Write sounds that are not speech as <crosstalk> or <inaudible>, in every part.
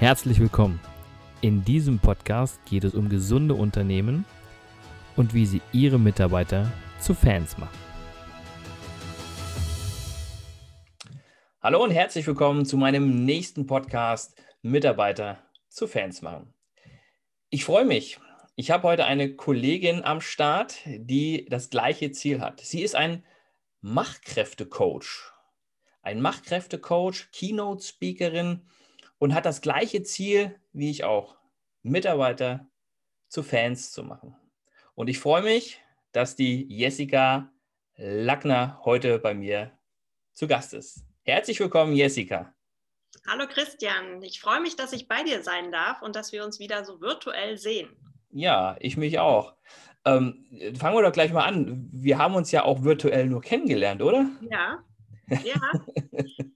Herzlich willkommen. In diesem Podcast geht es um gesunde Unternehmen und wie sie ihre Mitarbeiter zu Fans machen. Hallo und herzlich willkommen zu meinem nächsten Podcast Mitarbeiter zu Fans machen. Ich freue mich. Ich habe heute eine Kollegin am Start, die das gleiche Ziel hat. Sie ist ein Machkräftecoach. Ein Machkräftecoach, Keynote-Speakerin und hat das gleiche Ziel wie ich auch, Mitarbeiter zu Fans zu machen. Und ich freue mich, dass die Jessica Lackner heute bei mir zu Gast ist. Herzlich willkommen, Jessica. Hallo Christian, ich freue mich, dass ich bei dir sein darf und dass wir uns wieder so virtuell sehen. Ja, ich mich auch. Ähm, fangen wir doch gleich mal an. Wir haben uns ja auch virtuell nur kennengelernt, oder? Ja, ja.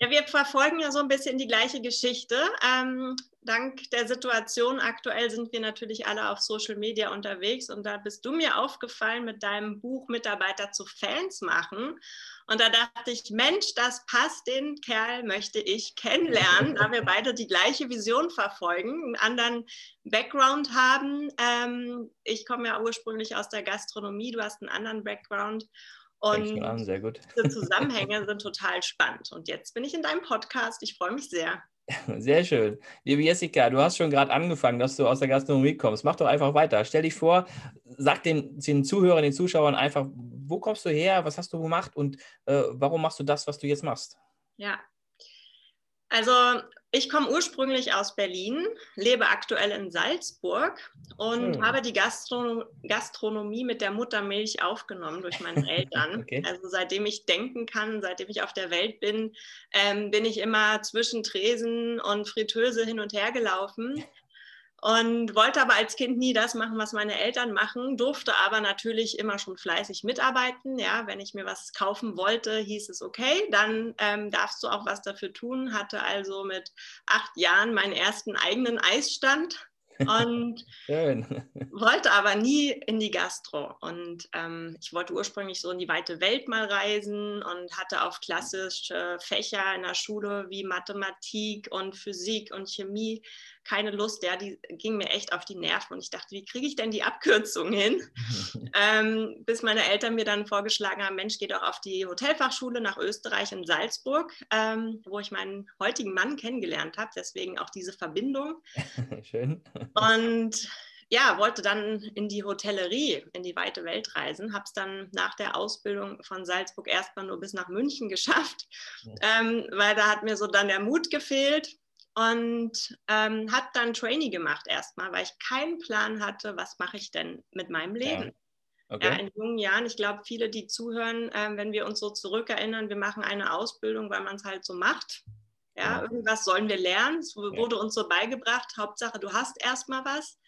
ja, wir verfolgen ja so ein bisschen die gleiche Geschichte. Ähm, dank der Situation aktuell sind wir natürlich alle auf Social Media unterwegs und da bist du mir aufgefallen mit deinem Buch Mitarbeiter zu Fans machen. Und da dachte ich, Mensch, das passt, den Kerl möchte ich kennenlernen, da wir beide die gleiche Vision verfolgen, einen anderen Background haben. Ähm, ich komme ja ursprünglich aus der Gastronomie, du hast einen anderen Background. Und an, sehr gut. diese Zusammenhänge <laughs> sind total spannend. Und jetzt bin ich in deinem Podcast. Ich freue mich sehr. Sehr schön. Liebe Jessica, du hast schon gerade angefangen, dass du aus der Gastronomie kommst. Mach doch einfach weiter. Stell dich vor, sag den, den Zuhörern, den Zuschauern einfach, wo kommst du her, was hast du gemacht und äh, warum machst du das, was du jetzt machst? Ja, also ich komme ursprünglich aus Berlin, lebe aktuell in Salzburg und hm. habe die Gastron Gastronomie mit der Muttermilch aufgenommen durch meine <laughs> Eltern. okay. Also seitdem ich denken kann, seitdem ich auf der Welt bin, ähm, bin ich immer zwischen Tresen und Fritteuse hin und her gelaufen und wollte aber als Kind nie das machen, was meine Eltern machen, durfte aber natürlich immer schon fleißig mitarbeiten. Ja, wenn ich mir was kaufen wollte, hieß es okay, dann ähm, darfst du auch was dafür tun. Hatte also mit acht Jahren meinen ersten eigenen Eisstand <laughs> und wollte aber nie in die Gastro. Und ähm, ich wollte ursprünglich so in die weite Welt mal reisen und hatte auf klassische Fächer in der Schule wie Mathematik und Physik und Chemie keine Lust. Ja, die ging mir echt auf die Nerven und ich dachte, wie kriege ich denn die Abkürzung hin? <laughs> ähm, bis meine Eltern mir dann vorgeschlagen haben, Mensch, geh doch auf die Hotelfachschule nach Österreich in Salzburg, ähm, wo ich meinen heutigen Mann kennengelernt habe. Deswegen auch diese Verbindung. <laughs> Schön. Und ja, wollte dann in die Hotellerie, in die weite Welt reisen, habe es dann nach der Ausbildung von Salzburg erstmal nur bis nach München <laughs> geschafft, ähm, weil da hat mir so dann der Mut gefehlt und ähm, habe dann Trainee gemacht erstmal, weil ich keinen Plan hatte, was mache ich denn mit meinem Leben. Ja. Okay. Ja, in jungen Jahren, ich glaube, viele, die zuhören, äh, wenn wir uns so zurückerinnern, wir machen eine Ausbildung, weil man es halt so macht. Ja, ja, irgendwas sollen wir lernen. Es wurde uns so beigebracht. Hauptsache, du hast erstmal was.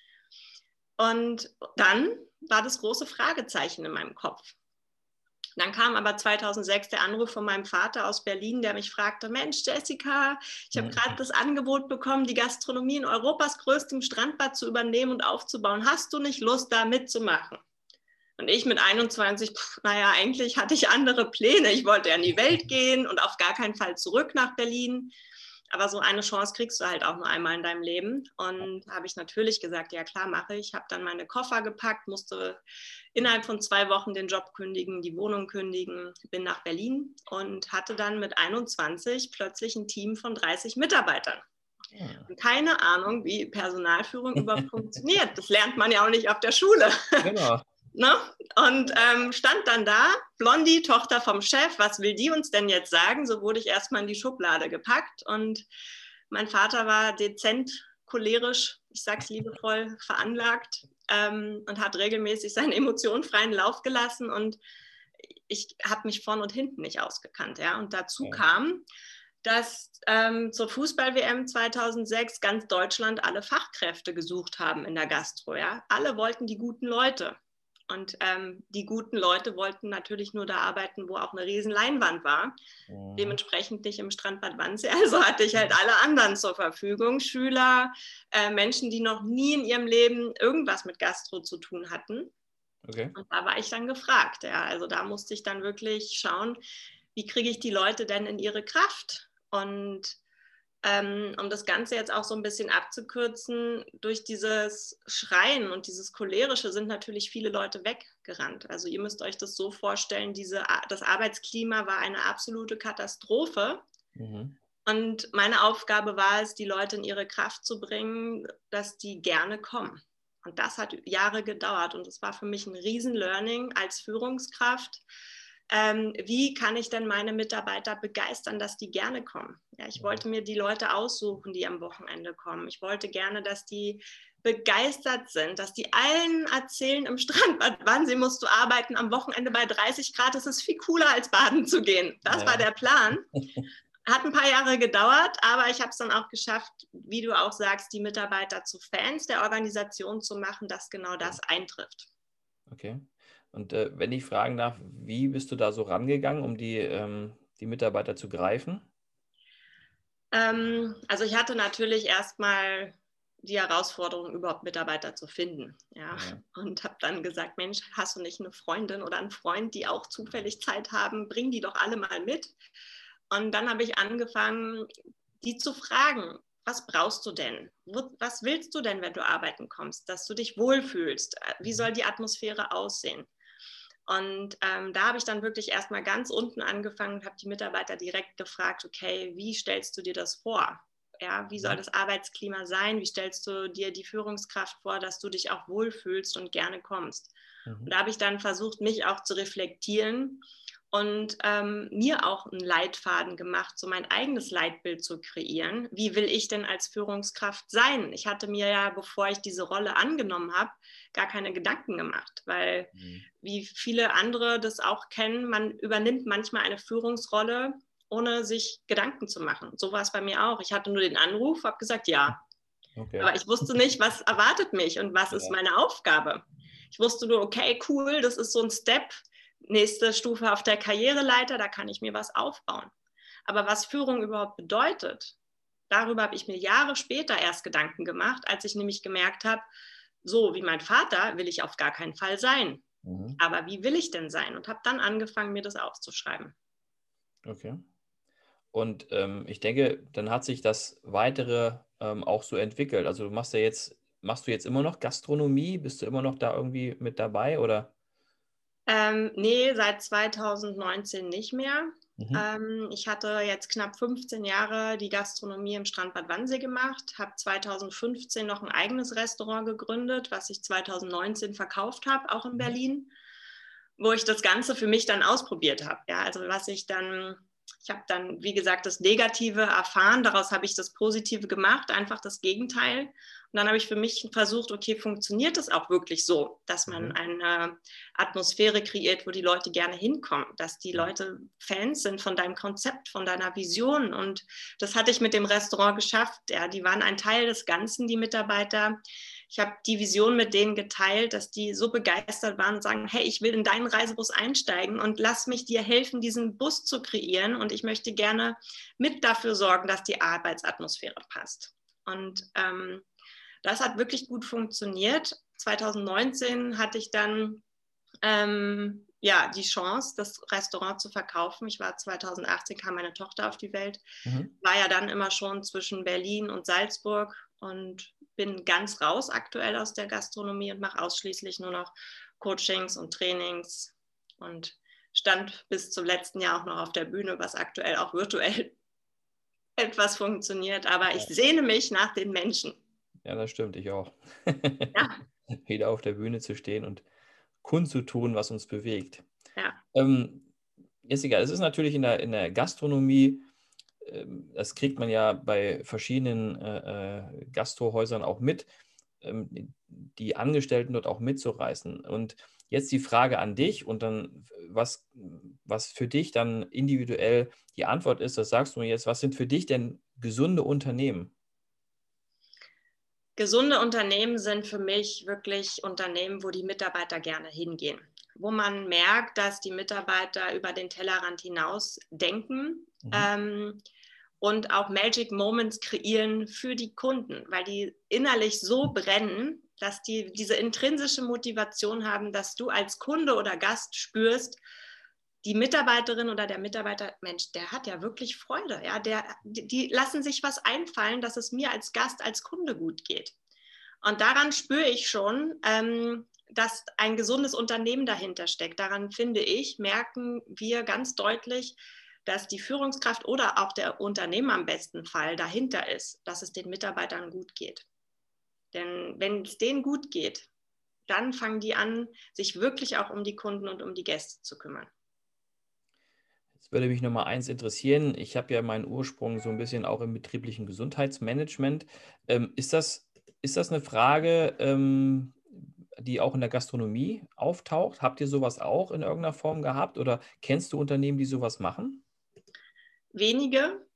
Und dann war das große Fragezeichen in meinem Kopf. Dann kam aber 2006 der Anruf von meinem Vater aus Berlin, der mich fragte, Mensch, Jessica, ich habe gerade das Angebot bekommen, die Gastronomie in Europas größtem Strandbad zu übernehmen und aufzubauen. Hast du nicht Lust, da mitzumachen? Und ich mit 21, pff, naja, eigentlich hatte ich andere Pläne. Ich wollte ja in die Welt gehen und auf gar keinen Fall zurück nach Berlin. Aber so eine Chance kriegst du halt auch nur einmal in deinem Leben. Und habe ich natürlich gesagt, ja klar, mache ich. Habe dann meine Koffer gepackt, musste innerhalb von zwei Wochen den Job kündigen, die Wohnung kündigen, bin nach Berlin und hatte dann mit 21 plötzlich ein Team von 30 Mitarbeitern. Ja. Keine Ahnung, wie Personalführung überhaupt <laughs> funktioniert. Das lernt man ja auch nicht auf der Schule. Genau. Ne? Und ähm, stand dann da, Blondie, Tochter vom Chef, was will die uns denn jetzt sagen? So wurde ich erstmal in die Schublade gepackt und mein Vater war dezent cholerisch, ich sag's liebevoll, veranlagt ähm, und hat regelmäßig seinen Emotionen freien Lauf gelassen und ich habe mich vorn und hinten nicht ausgekannt. Ja? Und dazu kam, dass ähm, zur Fußball-WM 2006 ganz Deutschland alle Fachkräfte gesucht haben in der Gastro. Ja? Alle wollten die guten Leute. Und ähm, die guten Leute wollten natürlich nur da arbeiten, wo auch eine riesen Leinwand war. Mhm. Dementsprechend nicht im Strandbad Wannsee. <laughs> Also hatte ich halt alle anderen zur Verfügung. Schüler, äh, Menschen, die noch nie in ihrem Leben irgendwas mit Gastro zu tun hatten. Okay. Und da war ich dann gefragt. Ja. Also da musste ich dann wirklich schauen, wie kriege ich die Leute denn in ihre Kraft? Und um das Ganze jetzt auch so ein bisschen abzukürzen, durch dieses Schreien und dieses Cholerische sind natürlich viele Leute weggerannt. Also ihr müsst euch das so vorstellen, diese, das Arbeitsklima war eine absolute Katastrophe. Mhm. Und meine Aufgabe war es, die Leute in ihre Kraft zu bringen, dass die gerne kommen. Und das hat Jahre gedauert und es war für mich ein Riesen-Learning als Führungskraft. Ähm, wie kann ich denn meine Mitarbeiter begeistern, dass die gerne kommen? Ja, ich wollte mir die Leute aussuchen, die am Wochenende kommen. Ich wollte gerne, dass die begeistert sind, dass die allen erzählen im Strandbad, <laughs> wann sie musst du arbeiten am Wochenende bei 30 Grad. Es ist viel cooler als baden zu gehen. Das ja. war der Plan. <laughs> Hat ein paar Jahre gedauert, aber ich habe es dann auch geschafft, wie du auch sagst, die Mitarbeiter zu Fans der Organisation zu machen, dass genau das eintrifft. Okay. Und äh, wenn ich fragen darf, wie bist du da so rangegangen, um die, ähm, die Mitarbeiter zu greifen? Ähm, also ich hatte natürlich erstmal die Herausforderung, überhaupt Mitarbeiter zu finden. Ja. ja. Und habe dann gesagt, Mensch, hast du nicht eine Freundin oder einen Freund, die auch zufällig Zeit haben? Bring die doch alle mal mit. Und dann habe ich angefangen, die zu fragen, was brauchst du denn? Was willst du denn, wenn du arbeiten kommst, dass du dich wohlfühlst? Wie soll die Atmosphäre aussehen? Und ähm, da habe ich dann wirklich erstmal ganz unten angefangen und habe die Mitarbeiter direkt gefragt, okay, wie stellst du dir das vor? Ja, wie soll mhm. das Arbeitsklima sein? Wie stellst du dir die Führungskraft vor, dass du dich auch wohlfühlst und gerne kommst? Mhm. Und da habe ich dann versucht, mich auch zu reflektieren und ähm, mir auch einen Leitfaden gemacht, so mein eigenes Leitbild zu kreieren. Wie will ich denn als Führungskraft sein? Ich hatte mir ja, bevor ich diese Rolle angenommen habe, gar keine Gedanken gemacht, weil mhm. wie viele andere das auch kennen, man übernimmt manchmal eine Führungsrolle, ohne sich Gedanken zu machen. So war es bei mir auch. Ich hatte nur den Anruf, habe gesagt, ja. Okay. Aber ich wusste nicht, was erwartet mich und was ja. ist meine Aufgabe. Ich wusste nur, okay, cool, das ist so ein Step, nächste Stufe auf der Karriereleiter, da kann ich mir was aufbauen. Aber was Führung überhaupt bedeutet, darüber habe ich mir Jahre später erst Gedanken gemacht, als ich nämlich gemerkt habe, so wie mein Vater will ich auf gar keinen Fall sein. Mhm. Aber wie will ich denn sein? Und habe dann angefangen, mir das aufzuschreiben. Okay. Und ähm, ich denke, dann hat sich das weitere ähm, auch so entwickelt. Also du machst ja jetzt, machst du jetzt immer noch Gastronomie? Bist du immer noch da irgendwie mit dabei oder? Ähm, nee, seit 2019 nicht mehr. Mhm. Ähm, ich hatte jetzt knapp 15 Jahre die Gastronomie im Strandbad Wannsee gemacht, habe 2015 noch ein eigenes Restaurant gegründet, was ich 2019 verkauft habe, auch in mhm. Berlin, wo ich das Ganze für mich dann ausprobiert habe. Ja, also was ich dann ich habe dann, wie gesagt, das Negative erfahren, daraus habe ich das Positive gemacht, einfach das Gegenteil. Und dann habe ich für mich versucht, okay, funktioniert das auch wirklich so, dass man mhm. eine Atmosphäre kreiert, wo die Leute gerne hinkommen, dass die Leute Fans sind von deinem Konzept, von deiner Vision. Und das hatte ich mit dem Restaurant geschafft. Ja, die waren ein Teil des Ganzen, die Mitarbeiter ich habe die Vision mit denen geteilt, dass die so begeistert waren und sagen, hey, ich will in deinen Reisebus einsteigen und lass mich dir helfen, diesen Bus zu kreieren. Und ich möchte gerne mit dafür sorgen, dass die Arbeitsatmosphäre passt. Und ähm, das hat wirklich gut funktioniert. 2019 hatte ich dann ähm, ja, die Chance, das Restaurant zu verkaufen. Ich war 2018, kam meine Tochter auf die Welt, mhm. war ja dann immer schon zwischen Berlin und Salzburg und bin ganz raus aktuell aus der Gastronomie und mache ausschließlich nur noch Coachings und Trainings und stand bis zum letzten Jahr auch noch auf der Bühne, was aktuell auch virtuell <laughs> etwas funktioniert. Aber ich sehne mich nach den Menschen. Ja, das stimmt, ich auch. Ja. <laughs> Wieder auf der Bühne zu stehen und kundzutun, was uns bewegt. Ja. Ähm, Jessica, es ist natürlich in der, in der Gastronomie das kriegt man ja bei verschiedenen äh, äh, Gastrohäusern auch mit, ähm, die Angestellten dort auch mitzureißen. Und jetzt die Frage an dich und dann, was, was für dich dann individuell die Antwort ist, das sagst du mir jetzt, was sind für dich denn gesunde Unternehmen? Gesunde Unternehmen sind für mich wirklich Unternehmen, wo die Mitarbeiter gerne hingehen, wo man merkt, dass die Mitarbeiter über den Tellerrand hinaus denken. Mhm. Ähm, und auch Magic Moments kreieren für die Kunden, weil die innerlich so brennen, dass die diese intrinsische Motivation haben, dass du als Kunde oder Gast spürst, die Mitarbeiterin oder der Mitarbeiter, Mensch, der hat ja wirklich Freude. Ja, der, die, die lassen sich was einfallen, dass es mir als Gast, als Kunde gut geht. Und daran spüre ich schon, ähm, dass ein gesundes Unternehmen dahinter steckt. Daran finde ich, merken wir ganz deutlich, dass die Führungskraft oder auch der Unternehmer im besten Fall dahinter ist, dass es den Mitarbeitern gut geht. Denn wenn es denen gut geht, dann fangen die an, sich wirklich auch um die Kunden und um die Gäste zu kümmern. Jetzt würde mich noch mal eins interessieren. Ich habe ja meinen Ursprung so ein bisschen auch im betrieblichen Gesundheitsmanagement. Ähm, ist, das, ist das eine Frage, ähm, die auch in der Gastronomie auftaucht? Habt ihr sowas auch in irgendeiner Form gehabt oder kennst du Unternehmen, die sowas machen? Wenige.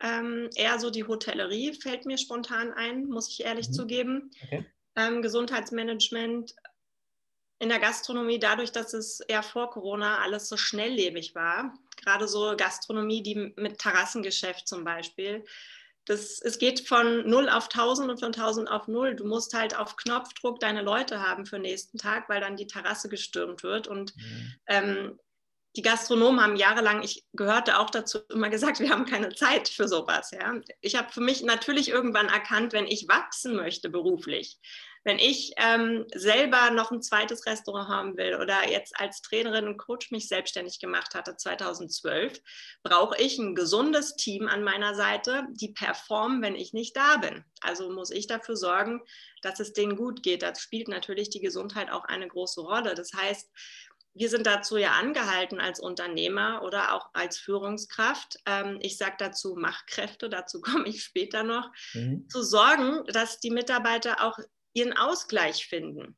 Ähm, eher so die Hotellerie fällt mir spontan ein, muss ich ehrlich mhm. zugeben. Okay. Ähm, Gesundheitsmanagement in der Gastronomie, dadurch, dass es eher vor Corona alles so schnelllebig war, gerade so Gastronomie, die mit Terrassengeschäft zum Beispiel, das, es geht von 0 auf 1000 und von 1000 auf 0. Du musst halt auf Knopfdruck deine Leute haben für den nächsten Tag, weil dann die Terrasse gestürmt wird. Und mhm. ähm, die Gastronomen haben jahrelang, ich gehörte auch dazu, immer gesagt, wir haben keine Zeit für sowas. Ja. Ich habe für mich natürlich irgendwann erkannt, wenn ich wachsen möchte beruflich, wenn ich ähm, selber noch ein zweites Restaurant haben will oder jetzt als Trainerin und Coach mich selbstständig gemacht hatte 2012, brauche ich ein gesundes Team an meiner Seite, die performen, wenn ich nicht da bin. Also muss ich dafür sorgen, dass es denen gut geht. Da spielt natürlich die Gesundheit auch eine große Rolle. Das heißt, wir sind dazu ja angehalten als Unternehmer oder auch als Führungskraft. Ähm, ich sage dazu Machkräfte, dazu <laughs> komme ich später noch, mhm. zu sorgen, dass die Mitarbeiter auch ihren Ausgleich finden.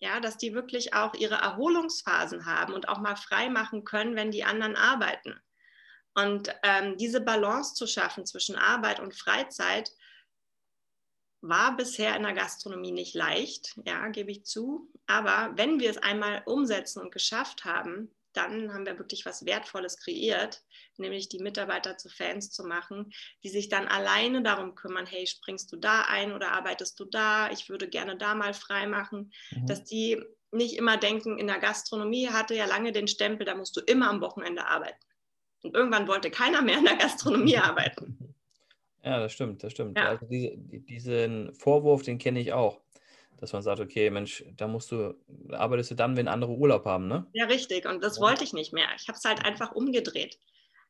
Ja, dass die wirklich auch ihre Erholungsphasen haben und auch mal frei machen können, wenn die anderen arbeiten. Und ähm, diese Balance zu schaffen zwischen Arbeit und Freizeit war bisher in der Gastronomie nicht leicht, ja, gebe ich zu. Aber wenn wir es einmal umsetzen und geschafft haben, dann haben wir wirklich was Wertvolles kreiert, nämlich die Mitarbeiter zu Fans zu machen, die sich dann alleine darum kümmern, hey, springst du da ein oder arbeitest du da? Ich würde gerne da mal frei machen, mhm. dass die nicht immer denken, in der Gastronomie hatte ja lange den Stempel, da musst du immer am Wochenende arbeiten. Und irgendwann wollte keiner mehr in der Gastronomie <laughs> arbeiten. Ja, das stimmt, das stimmt. Ja. Also diese, diesen Vorwurf, den kenne ich auch dass man sagt, okay, Mensch, da musst du, arbeitest du dann, wenn andere Urlaub haben, ne? Ja, richtig. Und das ja. wollte ich nicht mehr. Ich habe es halt einfach umgedreht.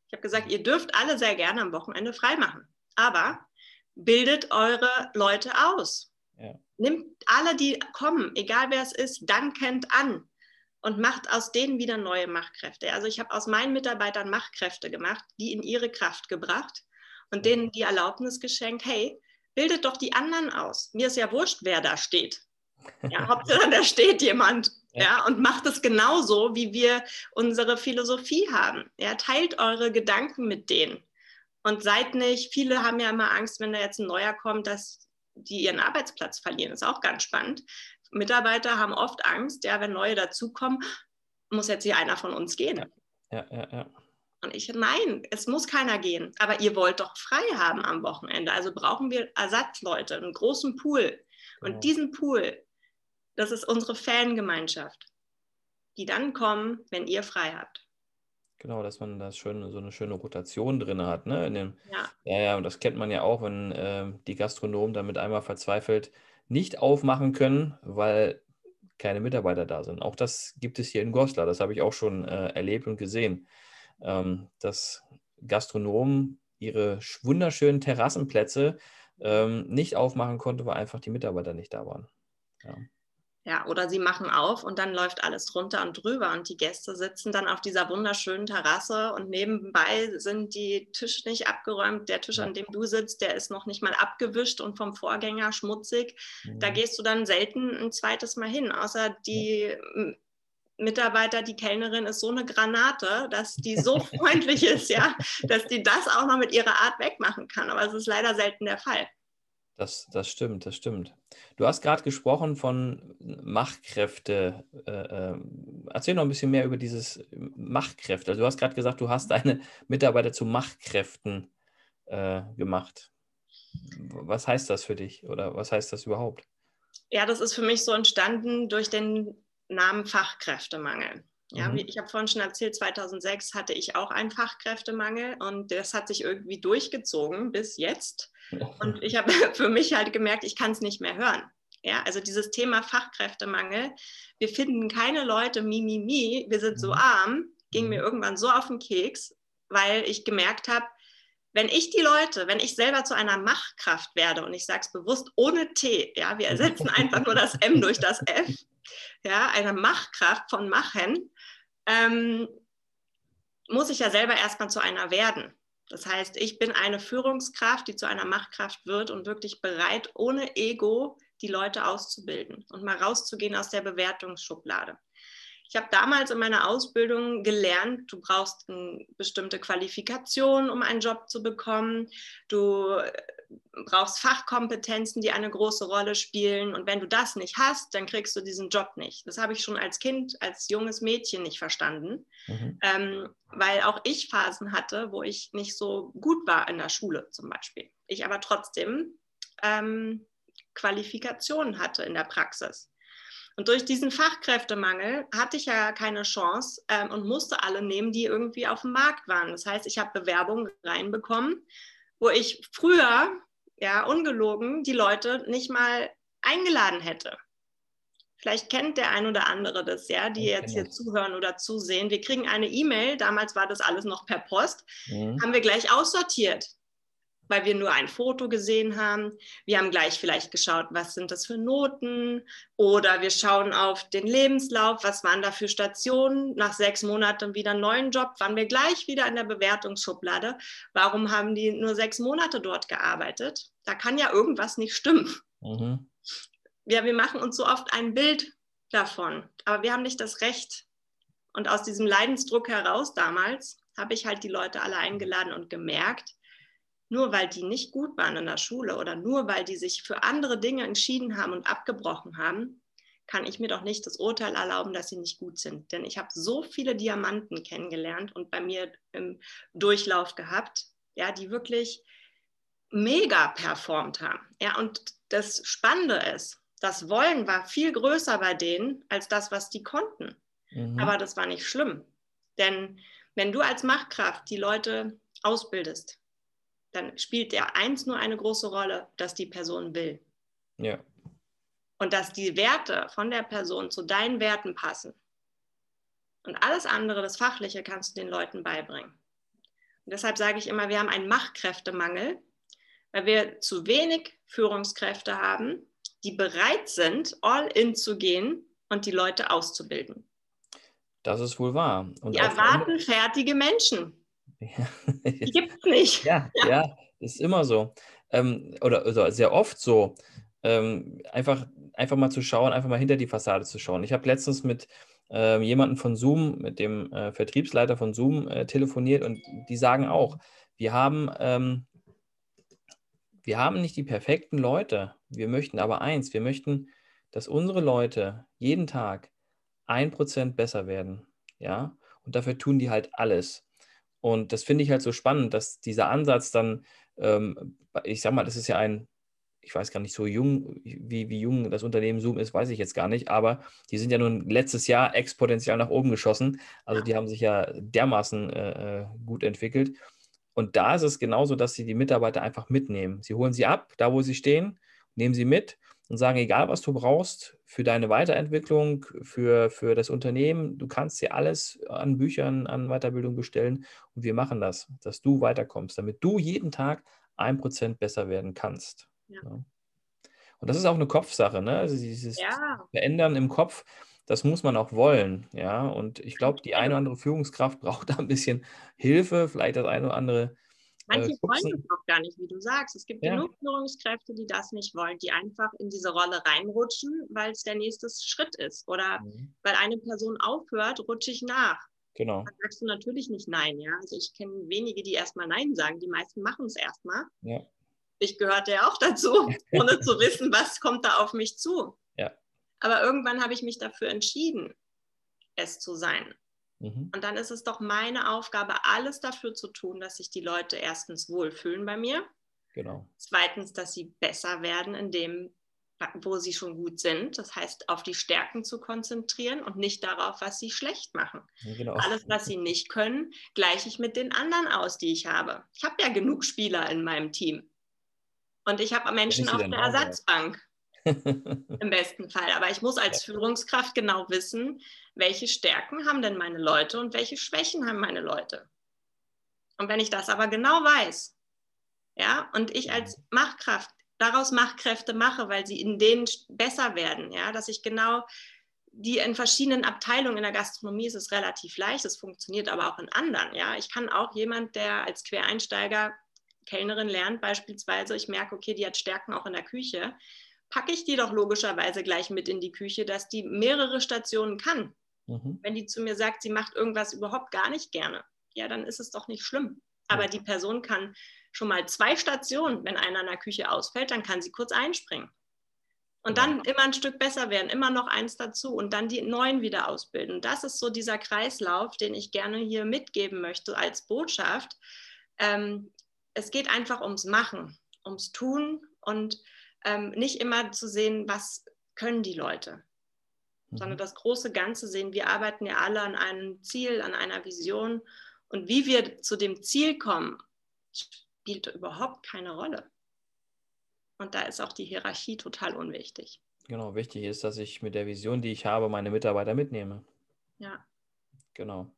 Ich habe gesagt, ihr dürft alle sehr gerne am Wochenende freimachen, aber bildet eure Leute aus. Ja. Nimmt alle, die kommen, egal wer es ist, dankend an und macht aus denen wieder neue Machtkräfte. Also ich habe aus meinen Mitarbeitern Machtkräfte gemacht, die in ihre Kraft gebracht und denen die Erlaubnis geschenkt, hey, bildet doch die anderen aus. Mir ist ja wurscht, wer da steht. Ja, <laughs> Hauptsache, da steht jemand. Ja. ja. und macht es genauso, wie wir unsere Philosophie haben. Ja, teilt eure Gedanken mit denen. Und seid nicht, viele haben ja immer Angst, wenn da jetzt ein neuer kommt, dass die ihren Arbeitsplatz verlieren. Das ist auch ganz spannend. Mitarbeiter haben oft Angst, ja, wenn neue dazukommen, muss jetzt hier einer von uns gehen. Ja, ja, ja. ja. Und ich, nein, es muss keiner gehen. Aber ihr wollt doch frei haben am Wochenende. Also brauchen wir Ersatzleute, einen großen Pool. Und ja. diesen Pool, das ist unsere Fangemeinschaft, die dann kommen, wenn ihr frei habt. Genau, dass man da schön, so eine schöne Rotation drin hat. Ne? Dem, ja. ja, ja, und das kennt man ja auch, wenn äh, die Gastronomen damit einmal verzweifelt nicht aufmachen können, weil keine Mitarbeiter da sind. Auch das gibt es hier in Goslar. Das habe ich auch schon äh, erlebt und gesehen ähm, dass Gastronomen ihre wunderschönen Terrassenplätze ähm, nicht aufmachen konnten, weil einfach die Mitarbeiter nicht da waren. Ja. Ja, oder sie machen auf und dann läuft alles drunter und drüber und die Gäste sitzen dann auf dieser wunderschönen Terrasse und nebenbei sind die Tische nicht abgeräumt. Der Tisch, an dem du sitzt, der ist noch nicht mal abgewischt und vom Vorgänger schmutzig. Mhm. Da gehst du dann selten ein zweites Mal hin, außer die Mitarbeiter, die Kellnerin ist so eine Granate, dass die so <laughs> freundlich ist, ja, dass die das auch noch mit ihrer Art wegmachen kann. Aber es ist leider selten der Fall. Das, das stimmt, das stimmt. Du hast gerade gesprochen von Machtkräfte. Äh, äh, erzähl noch ein bisschen mehr über dieses Machtkräfte. Also du hast gerade gesagt, du hast deine Mitarbeiter zu Machtkräften äh, gemacht. Was heißt das für dich oder was heißt das überhaupt? Ja, das ist für mich so entstanden durch den Namen Fachkräftemangel. Ja, mhm. ich habe vorhin schon erzählt, 2006 hatte ich auch einen Fachkräftemangel und das hat sich irgendwie durchgezogen bis jetzt. Und ich habe <laughs> für mich halt gemerkt, ich kann es nicht mehr hören. Ja, also dieses Thema Fachkräftemangel, wir finden keine Leute, mi, mi, mi, wir sind so mhm. arm, ging mir mhm. irgendwann so auf den Keks, weil ich gemerkt habe, wenn ich die Leute, wenn ich selber zu einer Machkraft werde und ich sage es bewusst ohne T, ja, wir <laughs> ersetzen einfach nur das M durch das F, ja, eine Machkraft von Machen, ähm, muss ich ja selber erstmal zu einer werden. Das heißt, ich bin eine Führungskraft, die zu einer Machtkraft wird und wirklich bereit, ohne Ego die Leute auszubilden und mal rauszugehen aus der Bewertungsschublade. Ich habe damals in meiner Ausbildung gelernt, du brauchst eine bestimmte Qualifikation, um einen Job zu bekommen. Du brauchst Fachkompetenzen, die eine große Rolle spielen. Und wenn du das nicht hast, dann kriegst du diesen Job nicht. Das habe ich schon als Kind, als junges Mädchen nicht verstanden, mhm. ähm, weil auch ich Phasen hatte, wo ich nicht so gut war in der Schule zum Beispiel. Ich aber trotzdem ähm, Qualifikationen hatte in der Praxis. Und durch diesen Fachkräftemangel hatte ich ja keine Chance ähm, und musste alle nehmen, die irgendwie auf dem Markt waren. Das heißt, ich habe Bewerbungen reinbekommen, wo ich früher, ja, ungelogen, die Leute nicht mal eingeladen hätte. Vielleicht kennt der ein oder andere das, ja, die jetzt hier zuhören oder zusehen. Wir kriegen eine E-Mail, damals war das alles noch per Post, mhm. haben wir gleich aussortiert weil wir nur ein Foto gesehen haben. Wir haben gleich vielleicht geschaut, was sind das für Noten oder wir schauen auf den Lebenslauf, was waren da für Stationen. Nach sechs Monaten wieder einen neuen Job, waren wir gleich wieder in der Bewertungsschublade. Warum haben die nur sechs Monate dort gearbeitet? Da kann ja irgendwas nicht stimmen. Mhm. Ja, wir machen uns so oft ein Bild davon, aber wir haben nicht das Recht. Und aus diesem Leidensdruck heraus damals habe ich halt die Leute alle eingeladen und gemerkt, nur weil die nicht gut waren in der Schule oder nur weil die sich für andere Dinge entschieden haben und abgebrochen haben, kann ich mir doch nicht das Urteil erlauben, dass sie nicht gut sind. Denn ich habe so viele Diamanten kennengelernt und bei mir im Durchlauf gehabt, ja, die wirklich mega performt haben. Ja, und das Spannende ist, das Wollen war viel größer bei denen als das, was die konnten. Mhm. Aber das war nicht schlimm. Denn wenn du als Machtkraft die Leute ausbildest, dann spielt der eins nur eine große Rolle, dass die Person will. Ja. Und dass die Werte von der Person zu deinen Werten passen. Und alles andere, das Fachliche, kannst du den Leuten beibringen. Und deshalb sage ich immer, wir haben einen Machtkräftemangel, weil wir zu wenig Führungskräfte haben, die bereit sind, all in zu gehen und die Leute auszubilden. Das ist wohl wahr. Und die erwarten fertige Menschen. Die gibt es nicht. Ja, ja, ja, ist immer so. Ähm, oder, oder sehr oft so. Ähm, einfach, einfach mal zu schauen, einfach mal hinter die Fassade zu schauen. Ich habe letztens mit äh, jemandem von Zoom, mit dem äh, Vertriebsleiter von Zoom äh, telefoniert und die sagen auch, wir haben, ähm, wir haben nicht die perfekten Leute. Wir möchten aber eins, wir möchten, dass unsere Leute jeden Tag ein Prozent besser werden. Ja, und dafür tun die halt alles. Und das finde ich halt so spannend, dass dieser Ansatz dann, ähm, ich sag mal, das ist ja ein, ich weiß gar nicht so jung, wie, wie jung das Unternehmen Zoom ist, weiß ich jetzt gar nicht, aber die sind ja nun letztes Jahr exponentiell nach oben geschossen. Also die haben sich ja dermaßen äh, äh, gut entwickelt. Und da ist es genauso, dass sie die Mitarbeiter einfach mitnehmen. Sie holen sie ab, da wo sie stehen, nehmen sie mit und sagen, egal was du brauchst für deine Weiterentwicklung, für, für das Unternehmen, du kannst dir alles an Büchern, an Weiterbildung bestellen und wir machen das, dass du weiterkommst, damit du jeden Tag ein Prozent besser werden kannst. Ja. Ja. Und das ist auch eine Kopfsache, ne? Also dieses ja. Verändern im Kopf, das muss man auch wollen, ja. Und ich glaube, die eine oder andere Führungskraft <laughs> braucht da ein bisschen Hilfe, vielleicht das eine oder andere Manche äh, wollen das auch gar nicht, wie du sagst. Es gibt ja. genug Führungskräfte, die das nicht wollen, die einfach in diese Rolle reinrutschen, weil es der nächste Schritt ist. Oder mhm. weil eine Person aufhört, rutsche ich nach. Genau. Dann sagst du natürlich nicht Nein, ja. Also ich kenne wenige, die erstmal Nein sagen. Die meisten machen es erstmal. Ja. Ich gehörte ja auch dazu, <laughs> ohne zu wissen, was kommt da auf mich zu. Ja. Aber irgendwann habe ich mich dafür entschieden, es zu sein. Mhm. Und dann ist es doch meine Aufgabe, alles dafür zu tun, dass sich die Leute erstens wohlfühlen bei mir. Genau. Zweitens, dass sie besser werden in dem, wo sie schon gut sind. Das heißt, auf die Stärken zu konzentrieren und nicht darauf, was sie schlecht machen. Genau. Alles, was sie nicht können, gleiche ich mit den anderen aus, die ich habe. Ich habe ja genug Spieler in meinem Team. Und ich habe Menschen auf der Ersatzbank. <laughs> Im besten Fall. Aber ich muss als Führungskraft genau wissen, welche Stärken haben denn meine Leute und welche Schwächen haben meine Leute. Und wenn ich das aber genau weiß, ja, und ich als Machtkraft daraus Machtkräfte mache, weil sie in denen besser werden, ja, dass ich genau die in verschiedenen Abteilungen in der Gastronomie ist es relativ leicht, es funktioniert aber auch in anderen, ja. Ich kann auch jemand, der als Quereinsteiger Kellnerin lernt beispielsweise, ich merke, okay, die hat Stärken auch in der Küche, packe ich die doch logischerweise gleich mit in die Küche, dass die mehrere Stationen kann. Mhm. Wenn die zu mir sagt, sie macht irgendwas überhaupt gar nicht gerne, ja, dann ist es doch nicht schlimm. Aber die Person kann schon mal zwei Stationen, wenn einer in der Küche ausfällt, dann kann sie kurz einspringen. Und dann immer ein Stück besser werden, immer noch eins dazu und dann die neuen wieder ausbilden. Das ist so dieser Kreislauf, den ich gerne hier mitgeben möchte als Botschaft. Ähm, es geht einfach ums Machen, ums Tun und ähm, nicht immer zu sehen, was können die Leute, mhm. sondern das große Ganze sehen. Wir arbeiten ja alle an einem Ziel, an einer Vision und wie wir zu dem Ziel kommen, spielt überhaupt keine Rolle. Und da ist auch die Hierarchie total unwichtig. Genau, wichtig ist, dass ich mit der Vision, die ich habe, meine Mitarbeiter mitnehme. Ja. Genau.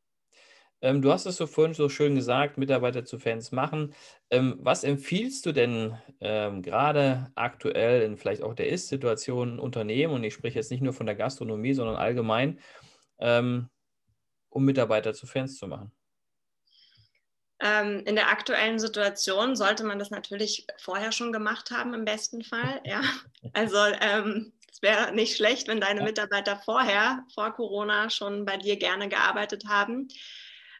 Ähm, du hast es so vorhin so schön gesagt, Mitarbeiter zu Fans machen. Ähm, was empfiehlst du denn ähm, gerade aktuell in vielleicht auch der Ist-Situation Unternehmen, und ich spreche jetzt nicht nur von der Gastronomie, sondern allgemein, ähm, um Mitarbeiter zu Fans zu machen? Ähm, in der aktuellen Situation sollte man das natürlich vorher schon gemacht haben, im besten Fall. Ja. <laughs> Also ähm, es wäre nicht schlecht, wenn deine Mitarbeiter vorher, vor Corona, schon bei dir gerne gearbeitet haben.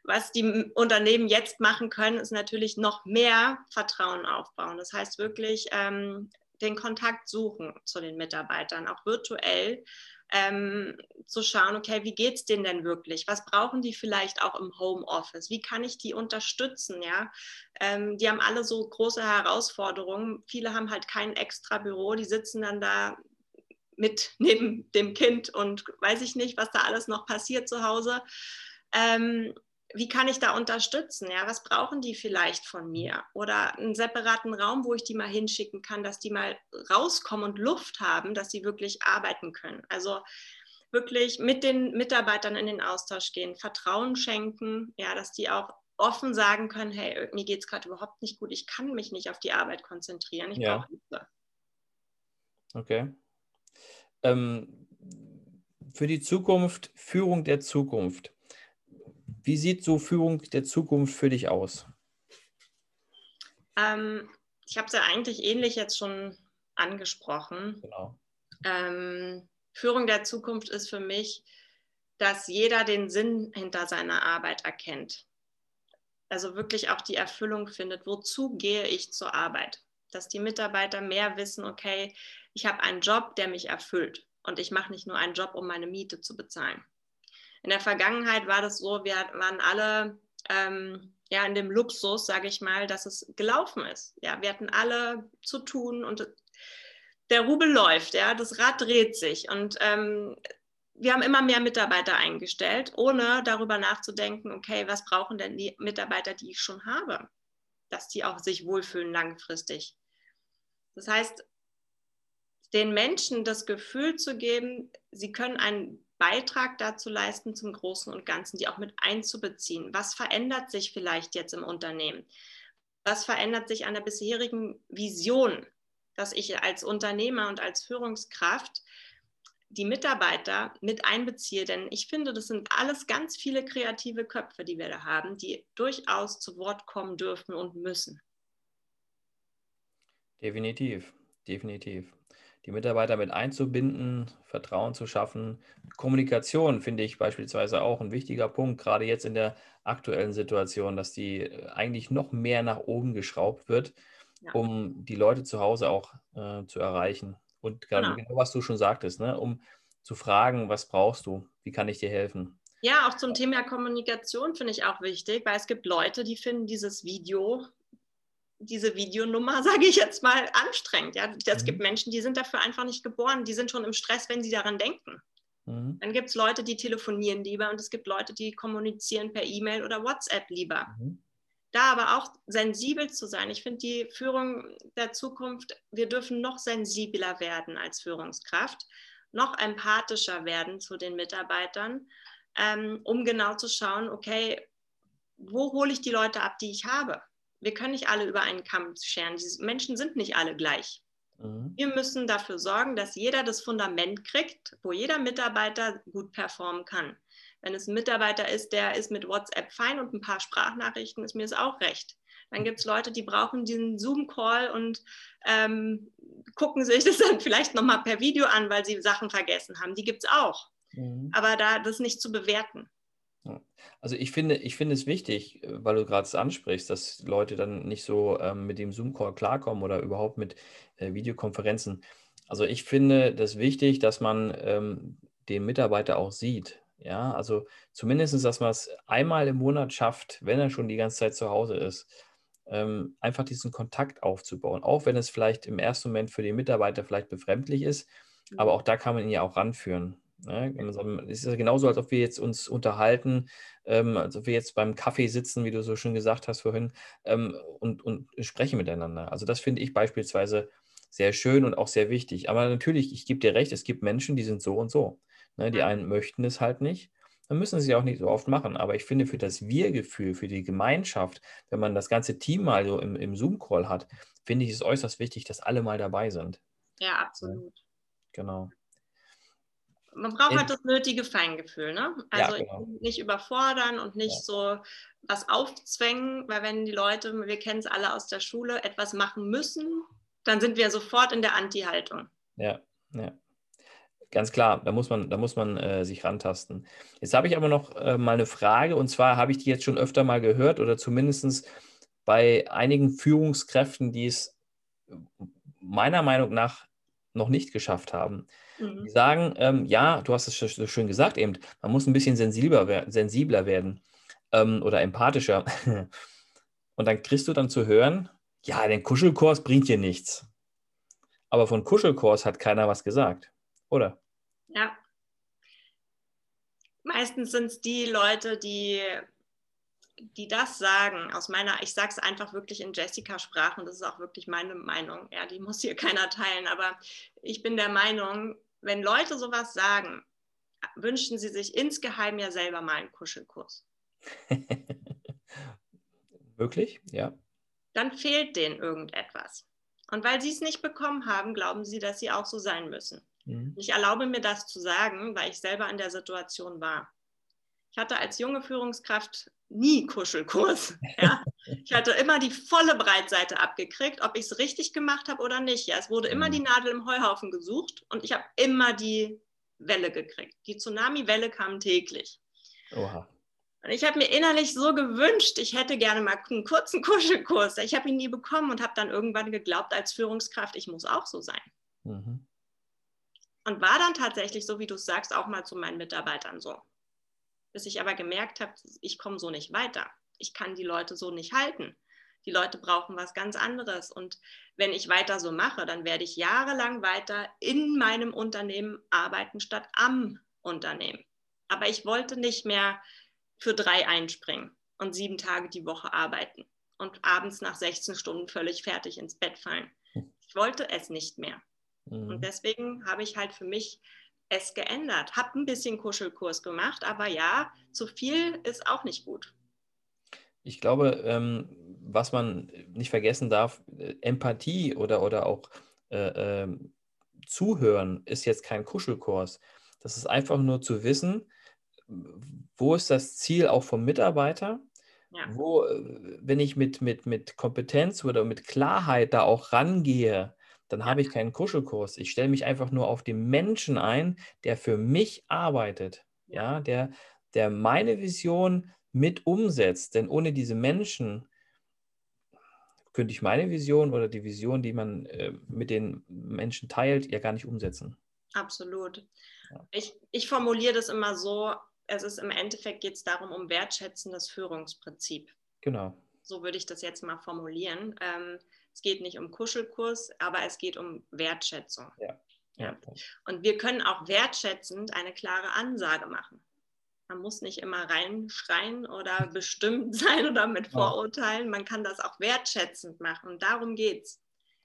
Was die Unternehmen jetzt machen können, ist natürlich noch mehr Vertrauen aufbauen. Das heißt wirklich ähm, den Kontakt suchen zu den Mitarbeitern, auch virtuell ähm, zu schauen, okay, wie geht es denen denn wirklich? Was brauchen die vielleicht auch im Homeoffice? Wie kann ich die unterstützen? Ja? Ähm, die haben alle so große Herausforderungen. Viele haben halt kein extra Büro, die sitzen dann da mit <laughs> neben dem Kind und weiß ich nicht, was da alles noch passiert zu Hause. Ähm, wie kann ich da unterstützen? Ja, was brauchen die vielleicht von mir? Oder einen separaten Raum, wo ich die mal hinschicken kann, dass die mal rauskommen und Luft haben, dass sie wirklich arbeiten können. Also wirklich mit den Mitarbeitern in den Austausch gehen, Vertrauen schenken, ja, dass die auch offen sagen können, hey, mir geht es gerade überhaupt nicht gut, ich kann mich nicht auf die Arbeit konzentrieren, ich ja. brauche Hilfe. Okay. Ähm, für die Zukunft, Führung der Zukunft. Wie sieht so Führung der Zukunft für dich aus? Ähm, ich habe es ja eigentlich ähnlich jetzt schon angesprochen. Genau. Ähm, Führung der Zukunft ist für mich, dass jeder den Sinn hinter seiner Arbeit erkennt. Also wirklich auch die Erfüllung findet, wozu gehe ich zur Arbeit? Dass die Mitarbeiter mehr wissen, okay, ich habe einen Job, der mich erfüllt und ich mache nicht nur einen Job, um meine Miete zu bezahlen. In der Vergangenheit war das so, wir waren alle ähm, ja in dem Luxus, sage ich mal, dass es gelaufen ist. Ja, wir hatten alle zu tun und der Rubel läuft, ja, das Rad dreht sich und ähm, wir haben immer mehr Mitarbeiter eingestellt, ohne darüber nachzudenken, okay, was brauchen denn die Mitarbeiter, die ich schon habe, dass die auch sich wohlfühlen langfristig. Das heißt, den Menschen das Gefühl zu geben, sie können einen Beitrag dazu leisten, zum Großen und Ganzen, die auch mit einzubeziehen. Was verändert sich vielleicht jetzt im Unternehmen? Was verändert sich an der bisherigen Vision, dass ich als Unternehmer und als Führungskraft die Mitarbeiter mit einbeziehe? Denn ich finde, das sind alles ganz viele kreative Köpfe, die wir da haben, die durchaus zu Wort kommen dürfen und müssen. Definitiv, definitiv die Mitarbeiter mit einzubinden, Vertrauen zu schaffen. Kommunikation finde ich beispielsweise auch ein wichtiger Punkt, gerade jetzt in der aktuellen Situation, dass die äh, eigentlich noch mehr nach oben geschraubt wird, ja. um die Leute zu Hause auch äh, zu erreichen. Und genau. genau, was du schon sagtest, ne? um zu fragen, was brauchst du, wie kann ich dir helfen? Ja, auch zum Thema Kommunikation finde ich auch wichtig, weil es gibt Leute, die finden dieses Video diese Videonummer, <laughs> sage ich jetzt mal, anstrengend. Ja? Es Mhm. gibt Menschen, die sind dafür einfach nicht geboren, die sind schon im Stress, wenn sie daran denken. Mhm. Dann gibt es Leute, die telefonieren lieber und es gibt Leute, die kommunizieren per E-Mail oder WhatsApp lieber. Mhm. Da aber auch sensibel zu sein. Ich finde die Führung der Zukunft, wir dürfen noch sensibler werden als Führungskraft, noch empathischer werden zu den Mitarbeitern, ähm, um genau zu schauen, okay, wo hole ich die Leute ab, die ich habe? Wir können nicht alle über einen Kamm scheren. Diese Menschen sind nicht alle gleich. Mhm. Wir müssen dafür sorgen, dass jeder das Fundament kriegt, wo jeder Mitarbeiter gut performen kann. Wenn es ein Mitarbeiter ist, der ist mit WhatsApp fein und ein paar Sprachnachrichten, ist mir es auch recht. Dann gibt es Leute, die brauchen diesen Zoom-Call und ähm, gucken sich <laughs> das dann vielleicht nochmal per Video an, weil sie Sachen vergessen haben. Die gibt es auch. Mhm. Aber da das nicht zu bewerten. Also ich finde, ich finde es wichtig, äh, weil du gerade es ansprichst, dass Leute dann nicht so ähm, mit dem Zoom-Call klarkommen oder überhaupt mit äh, Videokonferenzen. Also ich finde das wichtig, dass man ähm, den Mitarbeiter auch sieht. Ja, also zumindest, dass man es einmal im Monat schafft, wenn er schon die ganze Zeit zu Hause ist, ähm, einfach diesen Kontakt aufzubauen. Auch wenn es vielleicht im ersten Moment für den Mitarbeiter vielleicht befremdlich ist, aber auch da kann man ihn ja auch ranführen. Ne? Es ist ja genauso, als ob wir jetzt uns unterhalten, ähm, als ob wir jetzt beim Kaffee sitzen, wie du so schön gesagt hast vorhin, ähm, und, und sprechen miteinander. Also das finde ich beispielsweise sehr schön und auch sehr wichtig. Aber natürlich, ich gebe dir recht, es gibt Menschen, die sind so und so. Ne? Die einen möchten es halt nicht. Dann müssen sie es auch nicht so oft machen. Aber ich finde, für das Wir-Gefühl, für die Gemeinschaft, wenn man das ganze Team mal so im, im Zoom-Call hat, finde ich es äußerst wichtig, dass alle mal dabei sind. Ja, absolut. Genau. Man braucht halt das nötige Feingefühl, ne? Ja, Also genau. nicht überfordern und nicht so was aufzwängen, weil wenn die Leute, wir kennen es alle aus der Schule, etwas machen müssen, dann sind wir sofort in der Anti-Haltung. Ja, ja. Ganz klar, da muss man, da muss man äh, sich rantasten. Jetzt habe ich aber noch äh, mal eine Frage, und zwar habe ich die jetzt schon öfter mal gehört oder zumindest bei einigen Führungskräften, die es meiner Meinung nach noch nicht geschafft haben. Die Mhm. sagen, ähm, ja, du hast es so schön gesagt eben, man muss ein bisschen sensibler, sensibler werden ähm, oder empathischer. <laughs> Und dann kriegst du dann zu hören, ja, der Kuschelkurs bringt dir nichts. Aber von Kuschelkurs hat keiner was gesagt, oder? Ja. Meistens sind es die Leute, die, die das sagen, aus meiner, ich sage es einfach wirklich in Jessica-Sprache und das ist auch wirklich meine Meinung. Ja, die muss hier keiner teilen, aber ich bin der Meinung, wenn Leute sowas sagen, wünschen sie sich insgeheim ja selber mal einen Kuschelkurs. <laughs> Wirklich? Ja. Dann fehlt denen irgendetwas. Und weil sie es nicht bekommen haben, glauben sie, dass sie auch so sein müssen. Mhm. Ich erlaube mir das zu sagen, weil ich selber in der Situation war. Ich hatte als junge Führungskraft nie Kuschelkurs. Ja? Ich hatte immer die volle Breitseite abgekriegt, ob ich es richtig gemacht habe oder nicht. Ja? Es wurde immer Mhm. die Nadel im Heuhaufen gesucht und ich habe immer die Welle gekriegt. Die Tsunami-Welle kam täglich. Oha. Und ich habe mir innerlich so gewünscht, ich hätte gerne mal einen kurzen Kuschelkurs. Ich habe ihn nie bekommen und habe dann irgendwann geglaubt als Führungskraft, ich muss auch so sein. Mhm. Und war dann tatsächlich, so wie du es sagst, auch mal zu meinen Mitarbeitern so. Bis ich aber gemerkt habe, ich komme so nicht weiter. Ich kann die Leute so nicht halten. Die Leute brauchen was ganz anderes. Und wenn ich weiter so mache, dann werde ich jahrelang weiter in meinem Unternehmen arbeiten statt am Unternehmen. Aber ich wollte nicht mehr für drei einspringen und sieben Tage die Woche arbeiten und abends nach 16 Stunden völlig fertig ins Bett fallen. Ich wollte es nicht mehr. Und Mhm. deswegen habe ich halt für mich es geändert. Habe ein bisschen Kuschelkurs gemacht, aber ja, zu viel ist auch nicht gut. Ich glaube, ähm, was man nicht vergessen darf, äh, Empathie oder, oder auch äh, ähm, Zuhören ist jetzt kein Kuschelkurs. Das ist einfach nur zu wissen, wo ist das Ziel auch vom Mitarbeiter? Ja. Wo, äh, wenn ich mit, mit, mit Kompetenz oder mit Klarheit da auch rangehe, dann habe ich keinen Kuschelkurs. Ich stelle mich einfach nur auf den Menschen ein, der für mich arbeitet, ja, der, der meine Vision mit umsetzt. Denn ohne diese Menschen könnte ich meine Vision oder die Vision, die man äh, mit den Menschen teilt, ja gar nicht umsetzen. Absolut. Ja. Ich, ich formuliere das immer so, es ist im Endeffekt geht es darum, um wertschätzendes Führungsprinzip. Genau. So würde ich das jetzt mal formulieren. Ähm, es geht nicht um Kuschelkurs, aber es geht um Wertschätzung. Ja. Ja. Und wir können auch wertschätzend eine klare Ansage machen. Man muss nicht immer reinschreien oder <laughs> bestimmt sein oder mit Vorurteilen. Man kann das auch wertschätzend machen. Und darum geht es.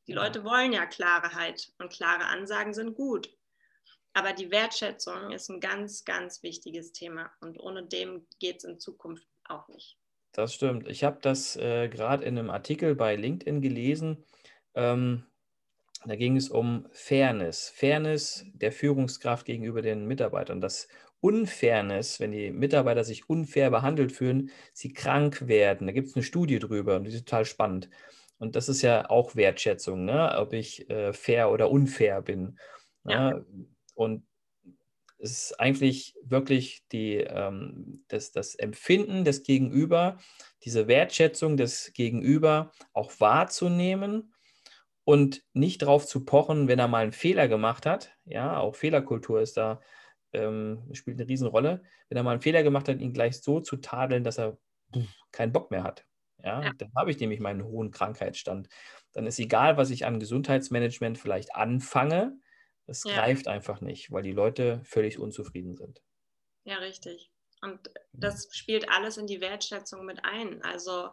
Die ja. Leute wollen ja Klarheit und klare Ansagen sind gut. Aber die Wertschätzung ist ein ganz, ganz wichtiges Thema. Und ohne dem geht es in Zukunft auch nicht. Das stimmt. Ich habe das äh, gerade in einem Artikel bei LinkedIn gelesen. Ähm, da ging es um Fairness. Fairness der Führungskraft gegenüber den Mitarbeitern. Das Unfairness, wenn die Mitarbeiter sich unfair behandelt fühlen, sie krank werden. Da gibt es eine Studie drüber und die ist total spannend. Und das ist ja auch Wertschätzung, ne? ob ich äh, fair oder unfair bin. Ne? Ja. Und es ist eigentlich wirklich die, ähm, das, das Empfinden des Gegenüber, diese Wertschätzung des Gegenüber auch wahrzunehmen und nicht darauf zu pochen, wenn er mal einen Fehler gemacht hat. Ja, auch Fehlerkultur ist da, ähm, spielt eine Riesenrolle. Wenn er mal einen Fehler gemacht hat, ihn gleich so zu tadeln, dass er keinen Bock mehr hat. Ja, ja. dann habe ich nämlich meinen hohen Krankheitsstand. Dann ist egal, was ich an Gesundheitsmanagement vielleicht anfange, es ja. greift einfach nicht, weil die Leute völlig unzufrieden sind. Ja, richtig. Und das spielt alles in die Wertschätzung mit ein. Also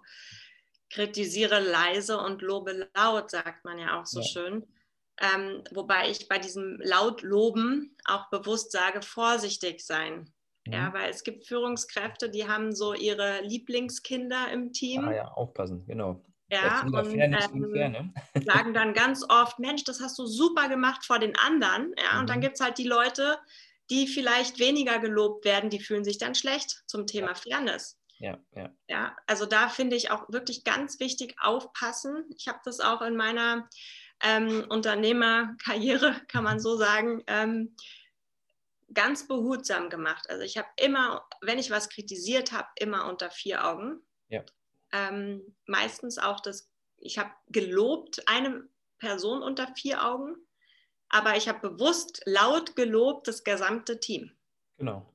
kritisiere leise und lobe laut, sagt man ja auch so ja. schön. Ähm, wobei ich bei diesem laut loben auch bewusst sage, vorsichtig sein. Mhm. Ja, weil es gibt Führungskräfte, die haben so ihre Lieblingskinder im Team. Ah ja, aufpassen, genau. Ja, und ähm, fair, ne? <laughs> sagen dann ganz oft, Mensch, das hast du super gemacht vor den anderen. Ja, mhm. und dann mhm. gibt es halt die Leute, die vielleicht weniger gelobt werden, die fühlen sich dann schlecht zum Thema ja. Fairness. Ja, ja. ja, also da finde ich auch wirklich ganz wichtig aufpassen. Ich habe das auch in meiner ähm, Unternehmerkarriere, <laughs> kann man so sagen, ähm, ganz behutsam gemacht. Also ich habe immer, wenn ich was kritisiert habe, immer unter vier Augen. Ja. Ähm, meistens auch das, ich habe gelobt eine Person unter vier Augen, aber ich habe bewusst laut gelobt das gesamte Team. Genau.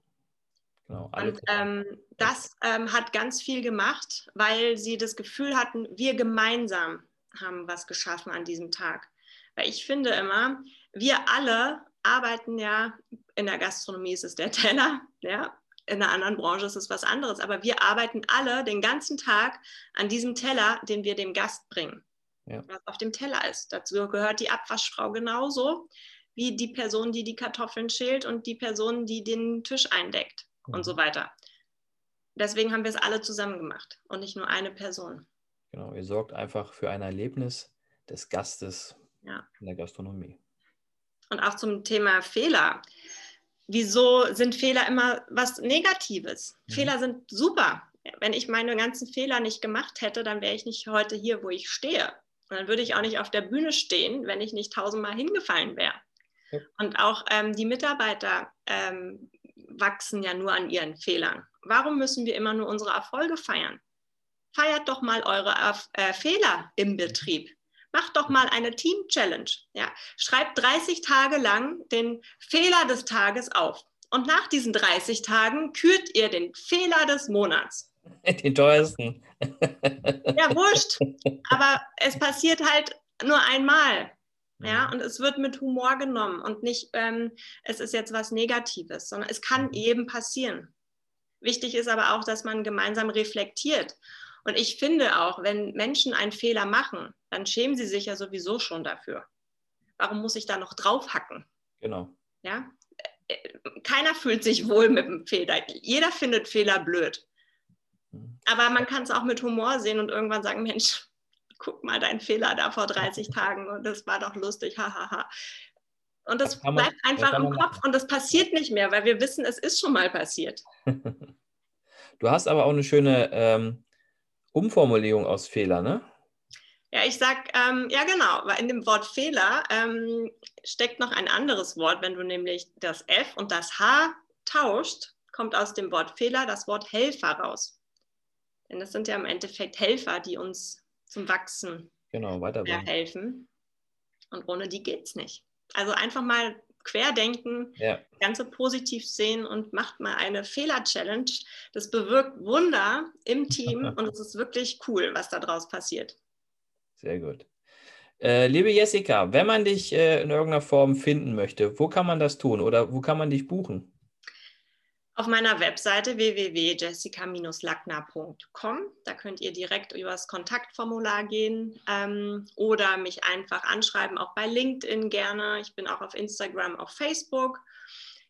Genau, und ähm, das ähm, hat ganz viel gemacht, weil sie das Gefühl hatten, wir gemeinsam haben was geschaffen an diesem Tag. Weil ich finde immer, wir alle arbeiten ja, in der Gastronomie ist es der <laughs> Teller, ja, in einer anderen Branche ist es was anderes, aber wir arbeiten alle den ganzen Tag an diesem Teller, den wir dem Gast bringen, ja. was auf dem Teller ist. Dazu gehört die Abwaschfrau genauso wie die Person, die die Kartoffeln schält und die Person, die den Tisch eindeckt mhm. und so weiter. Deswegen haben wir es alle zusammen gemacht und nicht nur eine Person. Genau, ihr sorgt einfach für ein Erlebnis des Gastes ja. in der Gastronomie. Und auch zum Thema Fehler. Wieso sind Fehler immer was Negatives? Mhm. Fehler sind super. Wenn ich meine ganzen Fehler nicht gemacht hätte, dann wäre ich nicht heute hier, wo ich stehe. Und dann würde ich auch nicht auf der Bühne stehen, wenn ich nicht tausendmal hingefallen wäre. Ja. Und auch ähm, die Mitarbeiter ähm, wachsen ja nur an ihren Fehlern. Warum müssen wir immer nur unsere Erfolge feiern? Feiert doch mal eure äh, Fehler im Betrieb. Macht doch mal eine Team-Challenge. Ja. Schreibt 30 Tage lang den Fehler des Tages auf. Und nach diesen 30 Tagen kürt ihr den Fehler des Monats. <laughs> Den teuersten. Ja, wurscht. Aber es passiert halt nur einmal. Ja, und es wird mit Humor genommen und nicht, ähm, es ist jetzt was Negatives, sondern es kann eben passieren. Wichtig ist aber auch, dass man gemeinsam reflektiert. Und ich finde auch, wenn Menschen einen Fehler machen, dann schämen sie sich ja sowieso schon dafür. Warum muss ich da noch draufhacken? Genau. Ja, keiner fühlt sich wohl mit dem Fehler. Jeder findet Fehler blöd. Mhm. Aber man kann es auch mit Humor sehen und irgendwann sagen, Mensch, <laughs> guck mal deinen Fehler da vor 30 <laughs> Tagen und das war doch lustig, hahaha. Und das, das bleibt man, einfach im Kopf und das passiert nicht mehr, weil wir wissen, es ist schon mal passiert. <laughs> Du hast aber auch eine schöne ähm, Umformulierung aus Fehler, ne? Ja, ich sag, ähm, ja genau, weil in dem Wort Fehler ähm, steckt noch ein anderes Wort. Wenn du nämlich das F und das H tauscht, kommt aus dem Wort Fehler das Wort Helfer raus. Denn das sind ja im Endeffekt Helfer, die uns zum Wachsen genau, helfen. Und ohne die geht es nicht. Also einfach mal querdenken, ja. Ganze positiv sehen und macht mal eine Fehler-Challenge. Das bewirkt Wunder im Team <laughs> und es ist wirklich cool, was da draus passiert. Sehr gut. Äh, liebe Jessica, wenn man dich äh, in irgendeiner Form finden möchte, wo kann man das tun oder wo kann man dich buchen? Auf meiner Webseite www.jessica-lackner.com. Da könnt ihr direkt übers Kontaktformular gehen ähm, oder mich einfach anschreiben, auch bei LinkedIn gerne. Ich bin auch auf Instagram, auf Facebook.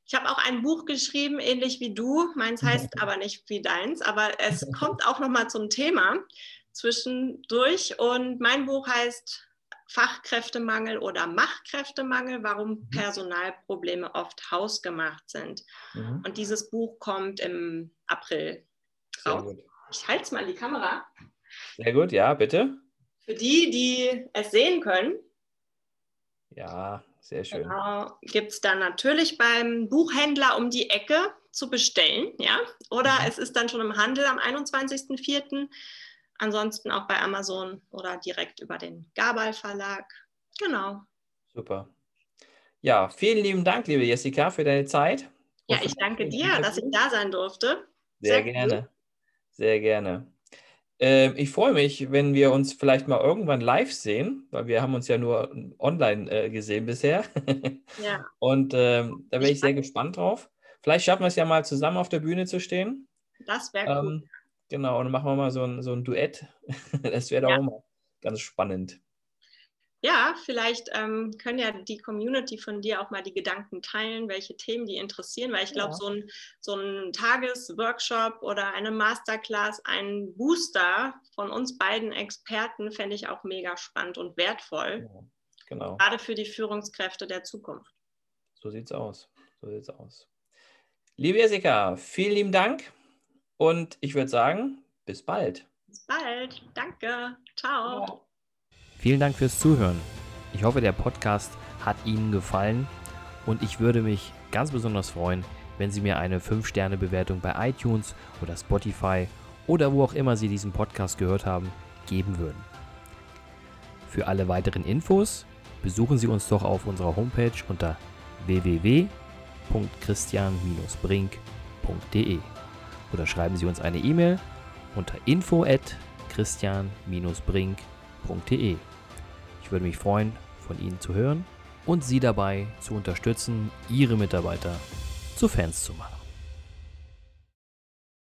Ich habe auch ein Buch geschrieben, ähnlich wie du. Meins heißt aber nicht wie deins, aber es kommt auch nochmal zum Thema zwischendurch. Und mein Buch heißt Fachkräftemangel oder Machkräftemangel, warum mhm. Personalprobleme oft hausgemacht sind. Mhm. Und dieses Buch kommt im April raus. Ich halte es mal in die Kamera. Sehr gut, ja, bitte. Für die, die es sehen können. Ja, sehr schön. Genau, Gibt es dann natürlich beim Buchhändler um die Ecke zu bestellen, ja. Oder mhm. es ist dann schon im Handel am 21.04. Ansonsten auch bei Amazon oder direkt über den Gabal Verlag. Genau. Super. Ja, vielen lieben Dank, liebe Jessica, für deine Zeit. Ja, ich danke dir, dass ich da sein durfte. Sehr, Sehr gerne. Gut. Sehr gerne. Ähm, ich freue mich, wenn wir uns vielleicht mal irgendwann live sehen, weil wir haben uns ja nur online äh, gesehen bisher. <laughs> ja. Und ähm, da wäre ich, ich sehr gespannt drauf. Vielleicht schaffen wir es ja mal zusammen auf der Bühne zu stehen. Das wäre ähm, cool. Genau, und dann machen wir mal so ein, so ein Duett. <laughs> Das wäre doch ja. auch mal ganz spannend. Ja, vielleicht ähm, können ja die Community von dir auch mal die Gedanken teilen, welche Themen die interessieren, weil ich glaube, ja. so ein, so ein Tagesworkshop oder eine Masterclass, ein Booster von uns beiden Experten fände ich auch mega spannend und wertvoll. Ja, genau. Gerade für die Führungskräfte der Zukunft. So sieht's aus. So sieht's aus. Liebe Jessica, vielen lieben Dank und ich würde sagen, bis bald. Bis bald. Danke. Ciao. Ja. Vielen Dank fürs Zuhören. Ich hoffe, der Podcast hat Ihnen gefallen und ich würde mich ganz besonders freuen, wenn Sie mir eine 5-Sterne-Bewertung bei iTunes oder Spotify oder wo auch immer Sie diesen Podcast gehört haben, geben würden. Für alle weiteren Infos besuchen Sie uns doch auf unserer Homepage unter www.christian-brink.de oder schreiben Sie uns eine E-Mail unter info at christian-brink.de. Ich würde mich freuen, von Ihnen zu hören und Sie dabei zu unterstützen, Ihre Mitarbeiter zu Fans zu machen.